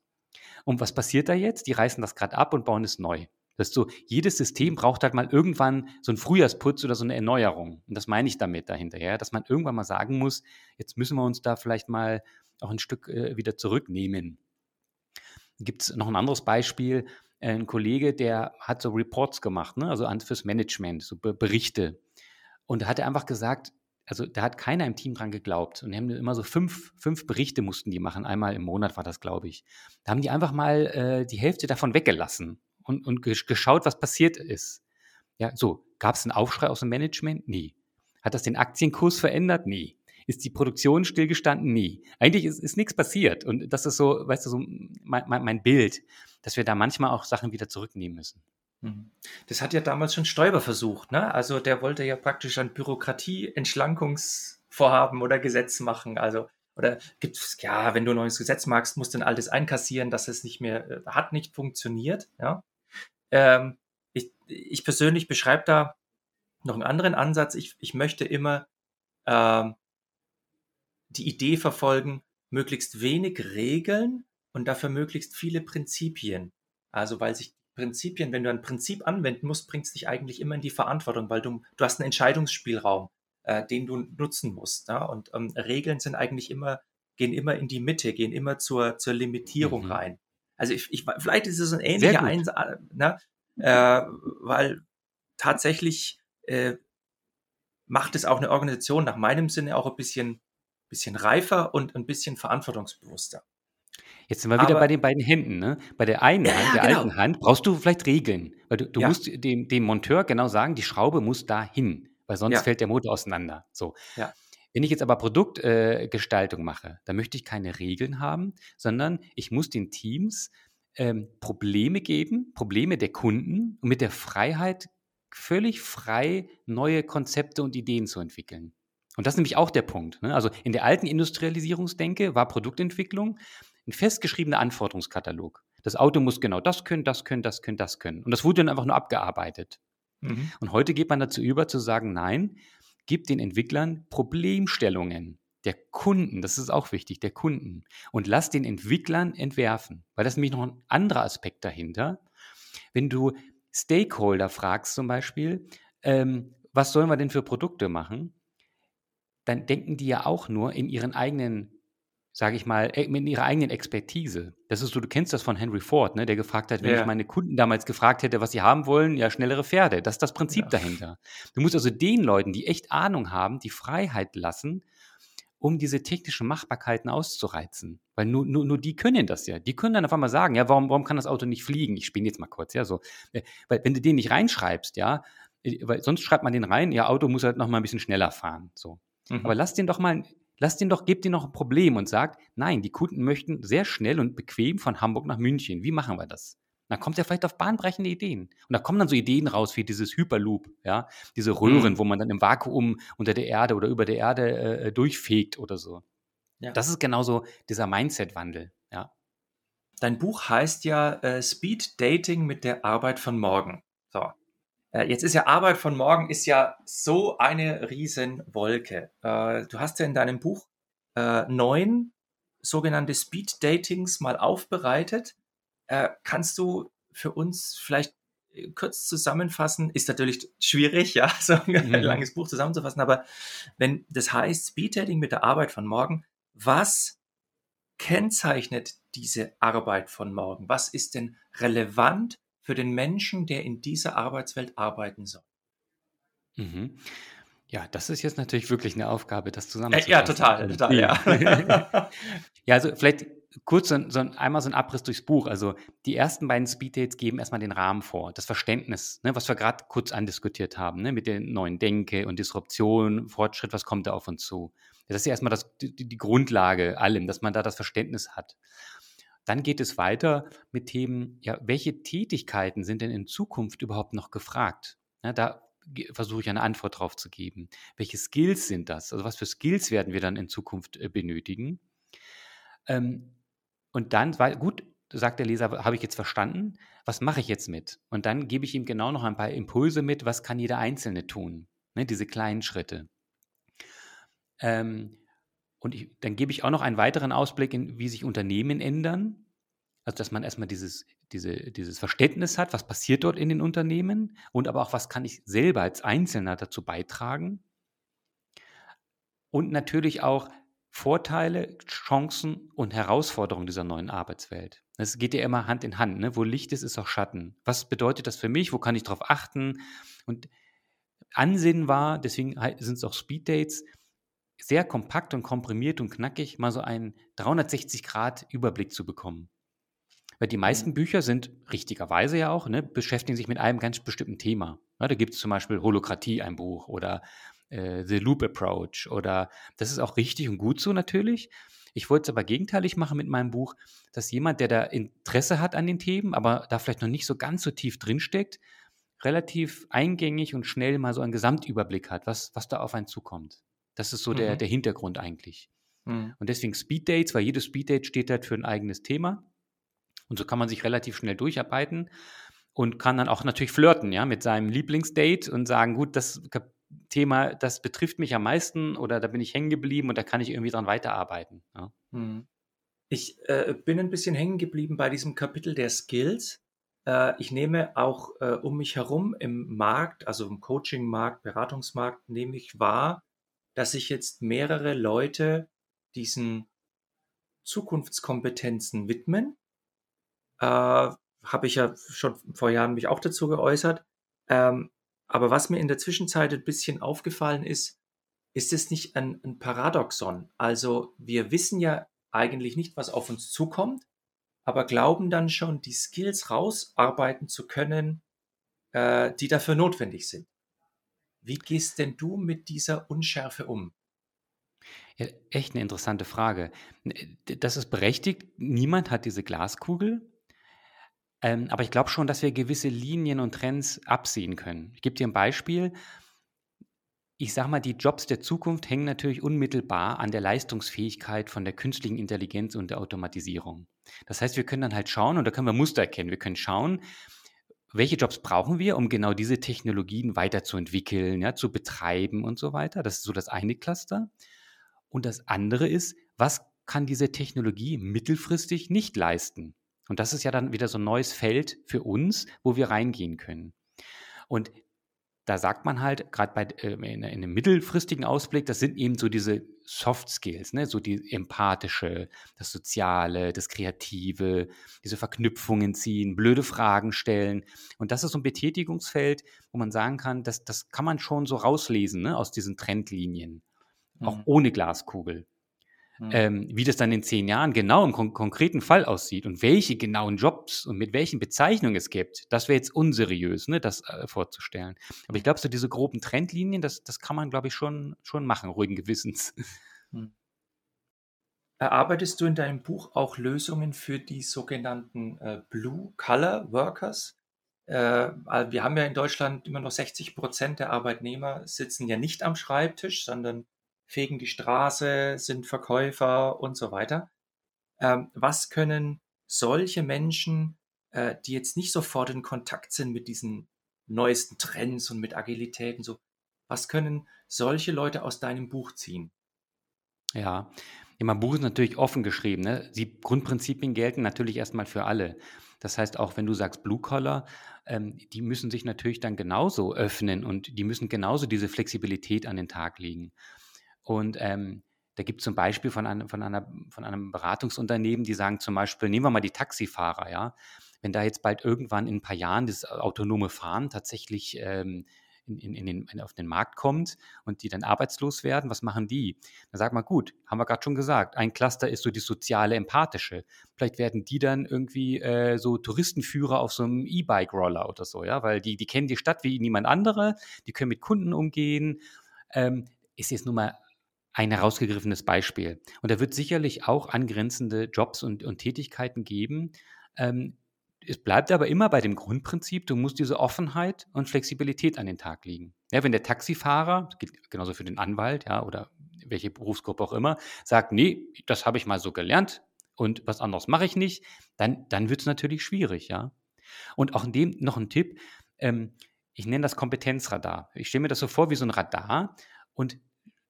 Und was passiert da jetzt? Die reißen das gerade ab und bauen es neu. Das ist so, jedes System braucht halt mal irgendwann so einen Frühjahrsputz oder so eine Erneuerung. Und das meine ich damit dahinter, ja, dass man irgendwann mal sagen muss, jetzt müssen wir uns da vielleicht mal auch ein Stück äh, wieder zurücknehmen. Gibt es noch ein anderes Beispiel? Ein Kollege, der hat so Reports gemacht, ne? also fürs Management, so Berichte. Und da hat er einfach gesagt, also da hat keiner im Team dran geglaubt. Und haben immer so fünf, fünf Berichte mussten die machen. Einmal im Monat war das, glaube ich. Da haben die einfach mal äh, die Hälfte davon weggelassen und, und geschaut, was passiert ist. Ja, so, gab es einen Aufschrei aus dem Management? Nie. Hat das den Aktienkurs verändert? Nie. Ist die Produktion stillgestanden? Nie. Eigentlich ist, ist nichts passiert. Und das ist so, weißt du, so mein, mein, mein Bild, dass wir da manchmal auch Sachen wieder zurücknehmen müssen. Mhm. Das hat ja damals schon Stoiber versucht, ne? Also der wollte ja praktisch ein Bürokratie-Entschlankungsvorhaben oder Gesetz machen. Also, oder gibt es, ja, wenn du ein neues Gesetz magst, musst du ein altes einkassieren, dass es nicht mehr, äh, hat nicht funktioniert, ja. Ähm, ich, ich persönlich beschreibe da noch einen anderen Ansatz. Ich, ich möchte immer ähm, die Idee verfolgen, möglichst wenig Regeln und dafür möglichst viele Prinzipien. Also weil sich Prinzipien, wenn du ein Prinzip anwenden musst, bringt es dich eigentlich immer in die Verantwortung, weil du, du hast einen Entscheidungsspielraum, äh, den du nutzen musst. Ja? Und ähm, Regeln sind eigentlich immer, gehen immer in die Mitte, gehen immer zur, zur Limitierung mhm. rein. Also ich, ich, vielleicht ist es ein ähnlicher Einsatz, ne? äh, weil tatsächlich äh, macht es auch eine Organisation nach meinem Sinne auch ein bisschen, bisschen reifer und ein bisschen verantwortungsbewusster. Jetzt sind wir wieder bei den beiden Händen. Ne? Bei der einen ja, Hand, ja, der genau. alten Hand, brauchst du vielleicht Regeln. Weil du, du ja. musst dem, dem Monteur genau sagen, die Schraube muss da hin, weil sonst fällt der Motor auseinander. So. Wenn ich jetzt aber Produktgestaltung äh, mache, dann möchte ich keine Regeln haben, sondern ich muss den Teams ähm, Probleme geben, Probleme der Kunden und mit der Freiheit völlig frei neue Konzepte und Ideen zu entwickeln. Und das ist nämlich auch der Punkt. Ne? Also in der alten Industrialisierungsdenke war Produktentwicklung ein festgeschriebener Anforderungskatalog. Das Auto muss genau das können, das können, das können, das können. Und das wurde dann einfach nur abgearbeitet. Mhm. Und heute geht man dazu über zu sagen, nein, gib den Entwicklern Problemstellungen der Kunden, das ist auch wichtig, der Kunden. Und lass den Entwicklern entwerfen, weil das nämlich noch ein anderer Aspekt dahinter. Wenn du Stakeholder fragst zum Beispiel, ähm, was sollen wir denn für Produkte machen, dann denken die ja auch nur in ihren eigenen, sage ich mal, äh, in ihrer eigenen Expertise. Das ist so, du kennst das von Henry Ford, ne, der gefragt hat, wenn ja. ich meine Kunden damals gefragt hätte, was sie haben wollen, ja, schnellere Pferde. Das ist das Prinzip ja. dahinter. Du musst also den Leuten, die echt Ahnung haben, die Freiheit lassen, um diese technischen Machbarkeiten auszureizen. Weil nur, nur, nur die können das ja. Die können dann auf einmal sagen, ja, warum, warum kann das Auto nicht fliegen? Ich spiele jetzt mal kurz, ja, so. Äh, weil wenn du den nicht reinschreibst, ja, äh, weil sonst schreibt man den rein, ja, Auto muss halt noch mal ein bisschen schneller fahren, so. Mhm. Aber lass den doch mal, lass den doch, gib den noch ein Problem und sag, nein, die Kunden möchten sehr schnell und bequem von Hamburg nach München. Wie machen wir das? dann kommt er vielleicht auf bahnbrechende Ideen. Und da kommen dann so Ideen raus wie dieses Hyperloop, ja, diese Röhren, mhm. wo man dann im Vakuum unter der Erde oder über der Erde äh, durchfegt oder so. Ja. Das ist genauso dieser Mindset-Wandel, ja. Dein Buch heißt ja äh, Speed Dating mit der Arbeit von morgen. So. Äh, jetzt ist ja Arbeit von morgen ist ja so eine Riesenwolke. Äh, du hast ja in deinem Buch äh, neun sogenannte Speed Datings mal aufbereitet. Kannst du für uns vielleicht kurz zusammenfassen? Ist natürlich schwierig, ja, [LAUGHS] so ein mhm. langes Buch zusammenzufassen, aber wenn das heißt Speeddating mit der Arbeit von morgen, was kennzeichnet diese Arbeit von morgen? Was ist denn relevant für den Menschen, der in dieser Arbeitswelt arbeiten soll? Mhm. Ja, das ist jetzt natürlich wirklich eine Aufgabe, das zusammenzufassen. Äh, ja, total, total, ja. [LAUGHS] ja, also vielleicht kurz so, so, einmal so ein Abriss durchs Buch. Also die ersten beiden Speeddates geben erstmal den Rahmen vor, das Verständnis, ne, was wir gerade kurz andiskutiert haben, ne, mit der neuen Denke und Disruption, Fortschritt, was kommt da auf uns zu. Das ist ja erstmal das, die, die Grundlage allem, dass man da das Verständnis hat. Dann geht es weiter mit Themen, ja, welche Tätigkeiten sind denn in Zukunft überhaupt noch gefragt? Ja, da versuche ich eine Antwort drauf zu geben. Welche Skills sind das? Also was für Skills werden wir dann in Zukunft äh, benötigen? Ähm, und dann, weil, gut, sagt der Leser, habe ich jetzt verstanden, was mache ich jetzt mit? Und dann gebe ich ihm genau noch ein paar Impulse mit, was kann jeder Einzelne tun, ne, diese kleinen Schritte. Ähm, und ich, dann gebe ich auch noch einen weiteren Ausblick in, wie sich Unternehmen ändern. Also, dass man erstmal dieses, diese, dieses Verständnis hat, was passiert dort in den Unternehmen und aber auch, was kann ich selber als Einzelner dazu beitragen. Und natürlich auch, Vorteile, Chancen und Herausforderungen dieser neuen Arbeitswelt. Es geht ja immer Hand in Hand. Ne? Wo Licht ist, ist auch Schatten. Was bedeutet das für mich? Wo kann ich darauf achten? Und Ansinnen war, deswegen sind es auch Speeddates, sehr kompakt und komprimiert und knackig, mal so einen 360-Grad-Überblick zu bekommen. Weil die meisten mhm. Bücher sind richtigerweise ja auch, ne, beschäftigen sich mit einem ganz bestimmten Thema. Ja, da gibt es zum Beispiel Holokratie, ein Buch oder äh, The Loop Approach oder das ist auch richtig und gut so natürlich. Ich wollte es aber gegenteilig machen mit meinem Buch, dass jemand, der da Interesse hat an den Themen, aber da vielleicht noch nicht so ganz so tief drinsteckt, relativ eingängig und schnell mal so einen Gesamtüberblick hat, was, was da auf einen zukommt. Das ist so mhm. der, der Hintergrund eigentlich. Mhm. Und deswegen Speeddates, weil jedes Speeddate steht halt für ein eigenes Thema. Und so kann man sich relativ schnell durcharbeiten und kann dann auch natürlich flirten, ja, mit seinem Lieblingsdate und sagen, gut, das Thema, das betrifft mich am meisten oder da bin ich hängen geblieben und da kann ich irgendwie dran weiterarbeiten. Ja. Hm. Ich äh, bin ein bisschen hängen geblieben bei diesem Kapitel der Skills. Äh, ich nehme auch äh, um mich herum im Markt, also im Coaching-Markt, Beratungsmarkt, nehme ich wahr, dass sich jetzt mehrere Leute diesen Zukunftskompetenzen widmen. Äh, Habe ich ja schon vor Jahren mich auch dazu geäußert. Ähm, aber was mir in der Zwischenzeit ein bisschen aufgefallen ist, ist es nicht ein, ein Paradoxon? Also wir wissen ja eigentlich nicht, was auf uns zukommt, aber glauben dann schon, die Skills rausarbeiten zu können, äh, die dafür notwendig sind. Wie gehst denn du mit dieser Unschärfe um? Ja, echt eine interessante Frage. Das ist berechtigt. Niemand hat diese Glaskugel. Ähm, aber ich glaube schon, dass wir gewisse Linien und Trends absehen können. Ich gebe dir ein Beispiel. Ich sage mal, die Jobs der Zukunft hängen natürlich unmittelbar an der Leistungsfähigkeit von der künstlichen Intelligenz und der Automatisierung. Das heißt, wir können dann halt schauen, und da können wir Muster erkennen. Wir können schauen, welche Jobs brauchen wir, um genau diese Technologien weiterzuentwickeln, ja, zu betreiben und so weiter. Das ist so das eine Cluster. Und das andere ist, was kann diese Technologie mittelfristig nicht leisten? Und das ist ja dann wieder so ein neues Feld für uns, wo wir reingehen können. Und da sagt man halt, gerade bei äh, in, in, einem mittelfristigen Ausblick, das sind eben so diese Soft Skills, ne? so die empathische, das Soziale, das Kreative, diese Verknüpfungen ziehen, blöde Fragen stellen. Und das ist so ein Betätigungsfeld, wo man sagen kann, das, das kann man schon so rauslesen ne? aus diesen Trendlinien, mhm. auch ohne Glaskugel. Mhm. Ähm, wie das dann in zehn Jahren genau im kon konkreten Fall aussieht und welche genauen Jobs und mit welchen Bezeichnungen es gibt, das wäre jetzt unseriös, ne, das äh, vorzustellen. Aber ich glaube, so diese groben Trendlinien, das, das kann man, glaube ich, schon, schon machen, ruhigen Gewissens. Mhm. Erarbeitest du in deinem Buch auch Lösungen für die sogenannten äh, Blue-Color Workers? Äh, wir haben ja in Deutschland immer noch 60 Prozent der Arbeitnehmer sitzen ja nicht am Schreibtisch, sondern fegen die Straße, sind Verkäufer und so weiter. Ähm, was können solche Menschen, äh, die jetzt nicht sofort in Kontakt sind mit diesen neuesten Trends und mit Agilitäten, so, was können solche Leute aus deinem Buch ziehen? Ja, ja mein Buch ist natürlich offen geschrieben. Ne? Die Grundprinzipien gelten natürlich erstmal für alle. Das heißt, auch wenn du sagst Blue Collar, ähm, die müssen sich natürlich dann genauso öffnen und die müssen genauso diese Flexibilität an den Tag legen. Und ähm, da gibt es zum Beispiel von einem, von, einer, von einem Beratungsunternehmen, die sagen zum Beispiel, nehmen wir mal die Taxifahrer, ja. Wenn da jetzt bald irgendwann in ein paar Jahren das autonome Fahren tatsächlich ähm, in, in, in den, auf den Markt kommt und die dann arbeitslos werden, was machen die? Dann sagt man, gut, haben wir gerade schon gesagt, ein Cluster ist so die soziale, empathische. Vielleicht werden die dann irgendwie äh, so Touristenführer auf so einem E-Bike-Roller oder so, ja, weil die, die kennen die Stadt wie niemand andere, die können mit Kunden umgehen. Ähm, ist jetzt nun mal ein herausgegriffenes Beispiel. Und da wird sicherlich auch angrenzende Jobs und, und Tätigkeiten geben. Ähm, es bleibt aber immer bei dem Grundprinzip, du musst diese Offenheit und Flexibilität an den Tag legen. Ja, wenn der Taxifahrer, das gilt genauso für den Anwalt, ja, oder welche Berufsgruppe auch immer, sagt, nee, das habe ich mal so gelernt und was anderes mache ich nicht, dann, dann wird es natürlich schwierig, ja. Und auch in dem noch ein Tipp, ähm, ich nenne das Kompetenzradar. Ich stelle mir das so vor wie so ein Radar und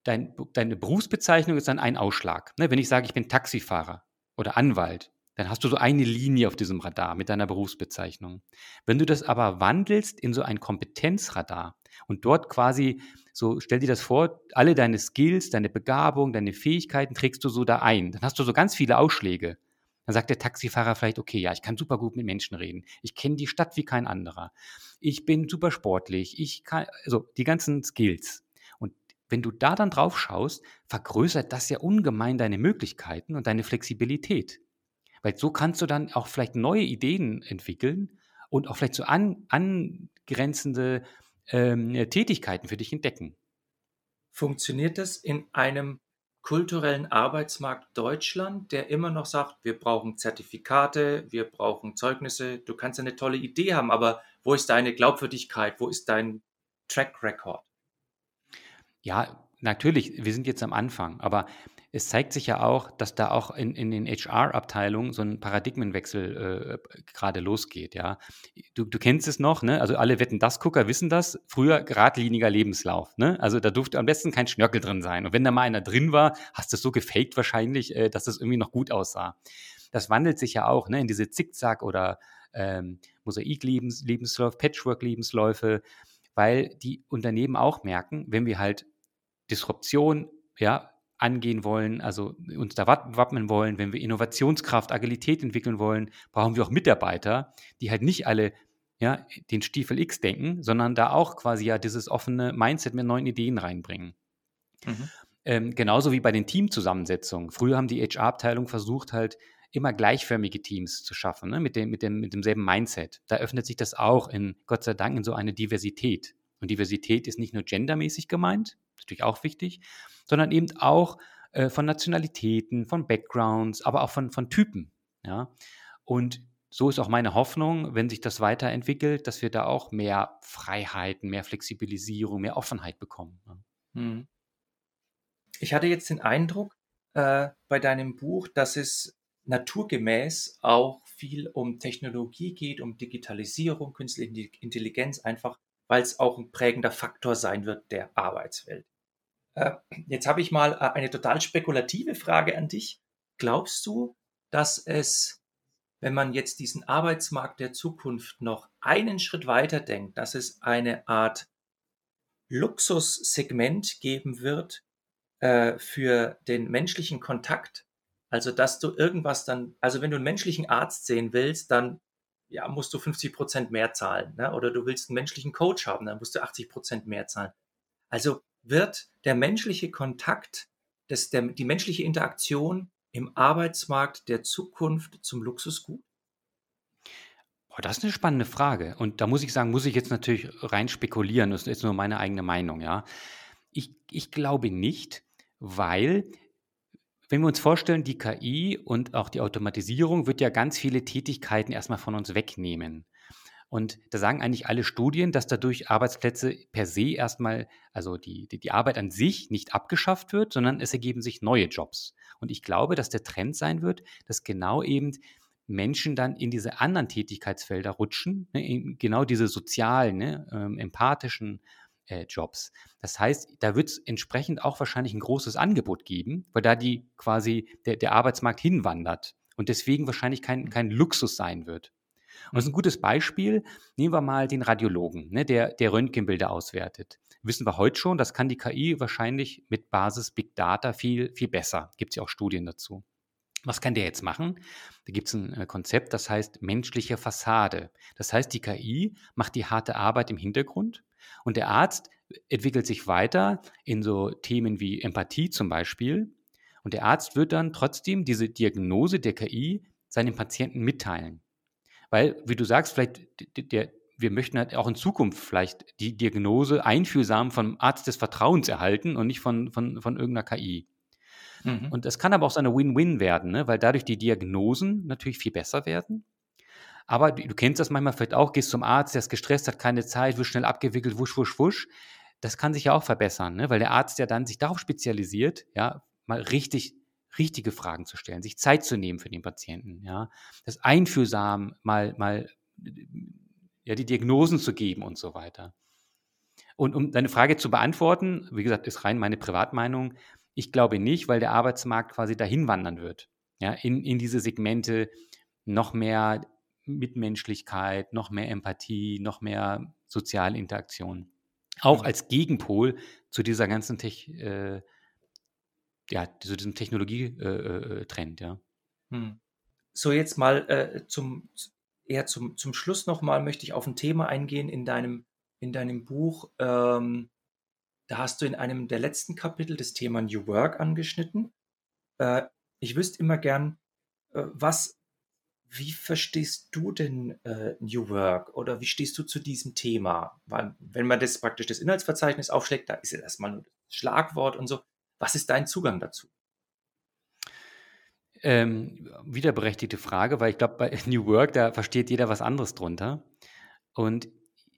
dein, deine Berufsbezeichnung ist dann ein Ausschlag. Ne? Wenn ich sage, ich bin Taxifahrer oder Anwalt, dann hast du so eine Linie auf diesem Radar mit deiner Berufsbezeichnung. Wenn du das aber wandelst in so ein Kompetenzradar und dort quasi so, stell dir das vor, alle deine Skills, deine Begabung, deine Fähigkeiten trägst du so da ein. Dann hast du so ganz viele Ausschläge. Dann sagt der Taxifahrer vielleicht, okay, ja, ich kann super gut mit Menschen reden. Ich kenne die Stadt wie kein anderer. Ich bin super sportlich. Ich kann, also die ganzen Skills. Wenn du da dann drauf schaust, vergrößert das ja ungemein deine Möglichkeiten und deine Flexibilität. Weil so kannst du dann auch vielleicht neue Ideen entwickeln und auch vielleicht so an, angrenzende ähm, Tätigkeiten für dich entdecken. Funktioniert das in einem kulturellen Arbeitsmarkt Deutschland, der immer noch sagt, wir brauchen Zertifikate, wir brauchen Zeugnisse, du kannst eine tolle Idee haben, aber wo ist deine Glaubwürdigkeit, wo ist dein Track Record? Ja, natürlich, wir sind jetzt am Anfang, aber es zeigt sich ja auch, dass da auch in, in den HR-Abteilungen so ein Paradigmenwechsel äh, gerade losgeht, ja. Du, du kennst es noch, ne? Also alle Wetten das Gucker wissen das. Früher geradliniger Lebenslauf, ne? Also da durfte am besten kein Schnörkel drin sein. Und wenn da mal einer drin war, hast du es so gefaked wahrscheinlich, äh, dass es irgendwie noch gut aussah. Das wandelt sich ja auch, ne? In diese Zickzack- oder ähm, Mosaik-Lebensläufe, Patchwork-Lebensläufe, weil die Unternehmen auch merken, wenn wir halt Disruption, ja, angehen wollen, also uns da wappnen wollen, wenn wir Innovationskraft, Agilität entwickeln wollen, brauchen wir auch Mitarbeiter, die halt nicht alle ja, den Stiefel X denken, sondern da auch quasi ja dieses offene Mindset mit neuen Ideen reinbringen. Mhm. Ähm, genauso wie bei den Teamzusammensetzungen. Früher haben die HR-Abteilung versucht, halt immer gleichförmige Teams zu schaffen, ne? mit, dem, mit, dem, mit demselben Mindset. Da öffnet sich das auch in, Gott sei Dank, in so eine Diversität. Und Diversität ist nicht nur gendermäßig gemeint, natürlich auch wichtig, sondern eben auch äh, von Nationalitäten, von Backgrounds, aber auch von, von Typen. Ja? Und so ist auch meine Hoffnung, wenn sich das weiterentwickelt, dass wir da auch mehr Freiheiten, mehr Flexibilisierung, mehr Offenheit bekommen. Hm. Ich hatte jetzt den Eindruck äh, bei deinem Buch, dass es naturgemäß auch viel um Technologie geht, um Digitalisierung, künstliche Intelligenz, einfach weil es auch ein prägender Faktor sein wird der Arbeitswelt. Äh, jetzt habe ich mal äh, eine total spekulative Frage an dich. Glaubst du, dass es, wenn man jetzt diesen Arbeitsmarkt der Zukunft noch einen Schritt weiter denkt, dass es eine Art Luxussegment geben wird äh, für den menschlichen Kontakt? Also, dass du irgendwas dann, also wenn du einen menschlichen Arzt sehen willst, dann ja, musst du 50 Prozent mehr zahlen. Ne? Oder du willst einen menschlichen Coach haben, dann musst du 80 Prozent mehr zahlen. Also wird der menschliche Kontakt, das, der, die menschliche Interaktion im Arbeitsmarkt der Zukunft zum Luxusgut? Oh, das ist eine spannende Frage. Und da muss ich sagen, muss ich jetzt natürlich rein spekulieren. Das ist jetzt nur meine eigene Meinung, ja. Ich, ich glaube nicht, weil, wenn wir uns vorstellen, die KI und auch die Automatisierung wird ja ganz viele Tätigkeiten erstmal von uns wegnehmen. Und da sagen eigentlich alle Studien, dass dadurch Arbeitsplätze per se erstmal, also die, die, die Arbeit an sich nicht abgeschafft wird, sondern es ergeben sich neue Jobs. Und ich glaube, dass der Trend sein wird, dass genau eben Menschen dann in diese anderen Tätigkeitsfelder rutschen, ne, genau diese sozialen, ne, ähm, empathischen äh, Jobs. Das heißt, da wird es entsprechend auch wahrscheinlich ein großes Angebot geben, weil da die quasi der, der Arbeitsmarkt hinwandert und deswegen wahrscheinlich kein, kein Luxus sein wird. Und das ist ein gutes Beispiel. Nehmen wir mal den Radiologen, ne, der, der Röntgenbilder auswertet. Wissen wir heute schon, das kann die KI wahrscheinlich mit Basis Big Data viel, viel besser. Gibt es ja auch Studien dazu. Was kann der jetzt machen? Da gibt es ein äh, Konzept, das heißt menschliche Fassade. Das heißt, die KI macht die harte Arbeit im Hintergrund und der Arzt entwickelt sich weiter in so Themen wie Empathie zum Beispiel. Und der Arzt wird dann trotzdem diese Diagnose der KI seinem Patienten mitteilen. Weil, wie du sagst, vielleicht der, wir möchten halt auch in Zukunft vielleicht die Diagnose einfühlsam vom Arzt des Vertrauens erhalten und nicht von, von, von irgendeiner KI. Mhm. Und das kann aber auch so eine Win-Win werden, ne? weil dadurch die Diagnosen natürlich viel besser werden. Aber du, du, kennst das manchmal vielleicht auch, gehst zum Arzt, der ist gestresst, hat keine Zeit, wird schnell abgewickelt, wusch, wusch, wusch. Das kann sich ja auch verbessern, ne? weil der Arzt ja dann sich darauf spezialisiert, ja, mal richtig richtige Fragen zu stellen, sich Zeit zu nehmen für den Patienten, ja, das einfühlsam mal, mal ja, die Diagnosen zu geben und so weiter. Und um deine Frage zu beantworten, wie gesagt, ist rein meine Privatmeinung, ich glaube nicht, weil der Arbeitsmarkt quasi dahin wandern wird, ja, in, in diese Segmente noch mehr Mitmenschlichkeit, noch mehr Empathie, noch mehr soziale Interaktion. Auch mhm. als Gegenpol zu dieser ganzen Tech, äh, ja, so diesem Technologietrend, äh, äh, ja. Hm. So, jetzt mal äh, zum, eher zum, zum Schluss nochmal möchte ich auf ein Thema eingehen in deinem, in deinem Buch. Ähm, da hast du in einem der letzten Kapitel das Thema New Work angeschnitten. Äh, ich wüsste immer gern, äh, was, wie verstehst du denn äh, New Work oder wie stehst du zu diesem Thema? Weil, wenn man das praktisch das Inhaltsverzeichnis aufschlägt, da ist ja erstmal nur das Schlagwort und so. Was ist dein Zugang dazu? Ähm, wiederberechtigte Frage, weil ich glaube, bei [LAUGHS] New Work, da versteht jeder was anderes drunter. Und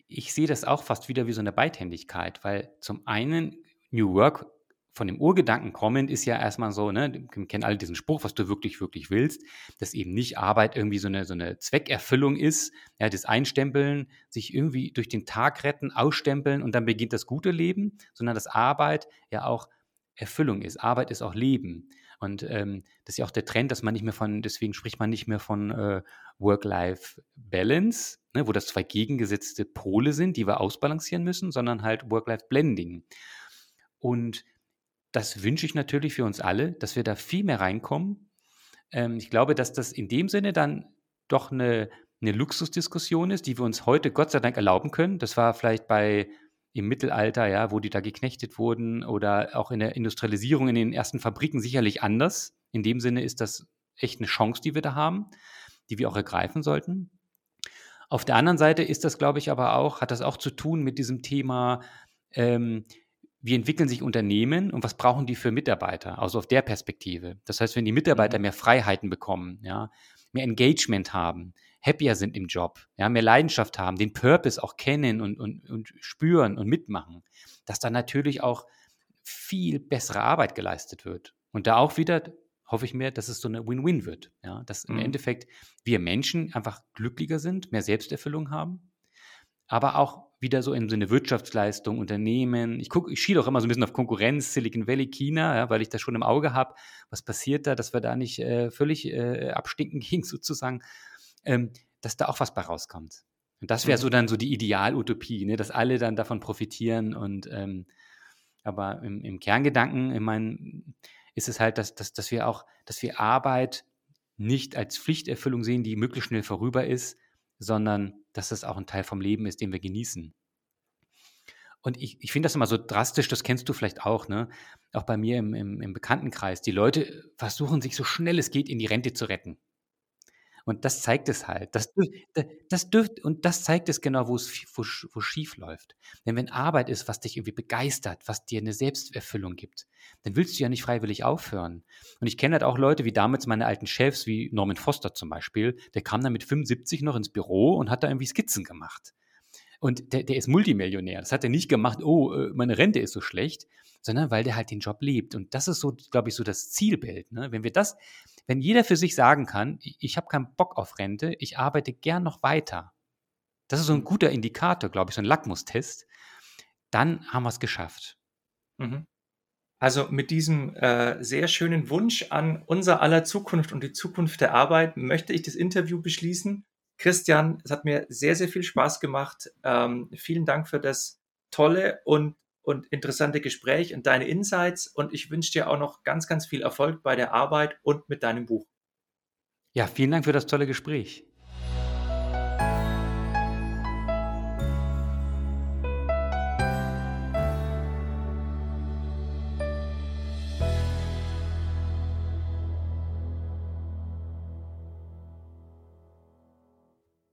ich sehe das auch fast wieder wie so eine Beidhändigkeit, weil zum einen New Work von dem Urgedanken kommend ist ja erstmal so, ne, wir kennen alle diesen Spruch, was du wirklich, wirklich willst, dass eben nicht Arbeit irgendwie so eine, so eine Zweckerfüllung ist, ja, das Einstempeln, sich irgendwie durch den Tag retten, ausstempeln und dann beginnt das gute Leben, sondern dass Arbeit ja auch Erfüllung ist. Arbeit ist auch Leben. Und ähm, das ist ja auch der Trend, dass man nicht mehr von, deswegen spricht man nicht mehr von äh, Work-Life-Balance, ne, wo das zwei gegengesetzte Pole sind, die wir ausbalancieren müssen, sondern halt Work-Life-Blending. Und das wünsche ich natürlich für uns alle, dass wir da viel mehr reinkommen. Ähm, ich glaube, dass das in dem Sinne dann doch eine, eine Luxusdiskussion ist, die wir uns heute Gott sei Dank erlauben können. Das war vielleicht bei im Mittelalter, ja, wo die da geknechtet wurden oder auch in der Industrialisierung in den ersten Fabriken sicherlich anders. In dem Sinne ist das echt eine Chance, die wir da haben, die wir auch ergreifen sollten. Auf der anderen Seite ist das, glaube ich, aber auch, hat das auch zu tun mit diesem Thema, ähm, wie entwickeln sich Unternehmen und was brauchen die für Mitarbeiter? Also auf der Perspektive. Das heißt, wenn die Mitarbeiter mhm. mehr Freiheiten bekommen, ja, mehr Engagement haben, happier sind im Job, ja, mehr Leidenschaft haben, den Purpose auch kennen und, und, und spüren und mitmachen, dass dann natürlich auch viel bessere Arbeit geleistet wird. Und da auch wieder hoffe ich mir, dass es so eine Win-Win wird. Ja, dass im mhm. Endeffekt wir Menschen einfach glücklicher sind, mehr Selbsterfüllung haben, aber auch wieder so in so eine Wirtschaftsleistung, Unternehmen. Ich gucke, ich schiele auch immer so ein bisschen auf Konkurrenz, Silicon Valley, China, ja, weil ich das schon im Auge habe. Was passiert da, dass wir da nicht äh, völlig äh, abstinken [LAUGHS] gehen sozusagen, ähm, dass da auch was bei rauskommt. Und das wäre so dann so die Idealutopie, ne, dass alle dann davon profitieren und ähm, aber im, im, Kerngedanken, ich meine, ist es halt, dass, dass, dass wir auch, dass wir Arbeit nicht als Pflichterfüllung sehen, die möglichst schnell vorüber ist, sondern dass es auch ein Teil vom Leben ist, den wir genießen. Und ich, ich finde das immer so drastisch, das kennst du vielleicht auch, ne? Auch bei mir im, im, im Bekanntenkreis. Die Leute versuchen sich so schnell es geht in die Rente zu retten. Und das zeigt es halt. Das, das dürft, und das zeigt es genau, wo es wo, wo schief läuft. Denn wenn Arbeit ist, was dich irgendwie begeistert, was dir eine Selbsterfüllung gibt, dann willst du ja nicht freiwillig aufhören. Und ich kenne halt auch Leute wie damals meine alten Chefs, wie Norman Foster zum Beispiel, der kam dann mit 75 noch ins Büro und hat da irgendwie Skizzen gemacht. Und der, der ist Multimillionär. Das hat er nicht gemacht, oh, äh, meine Rente ist so schlecht, sondern weil der halt den Job lebt. Und das ist so, glaube ich, so das Zielbild. Ne? Wenn wir das, wenn jeder für sich sagen kann, ich, ich habe keinen Bock auf Rente, ich arbeite gern noch weiter. Das ist so ein guter Indikator, glaube ich, so ein Lackmustest. Dann haben wir es geschafft. Mhm. Also mit diesem äh, sehr schönen Wunsch an unser aller Zukunft und die Zukunft der Arbeit möchte ich das Interview beschließen. Christian, es hat mir sehr, sehr viel Spaß gemacht. Ähm, vielen Dank für das tolle und, und interessante Gespräch und deine Insights. Und ich wünsche dir auch noch ganz, ganz viel Erfolg bei der Arbeit und mit deinem Buch. Ja, vielen Dank für das tolle Gespräch.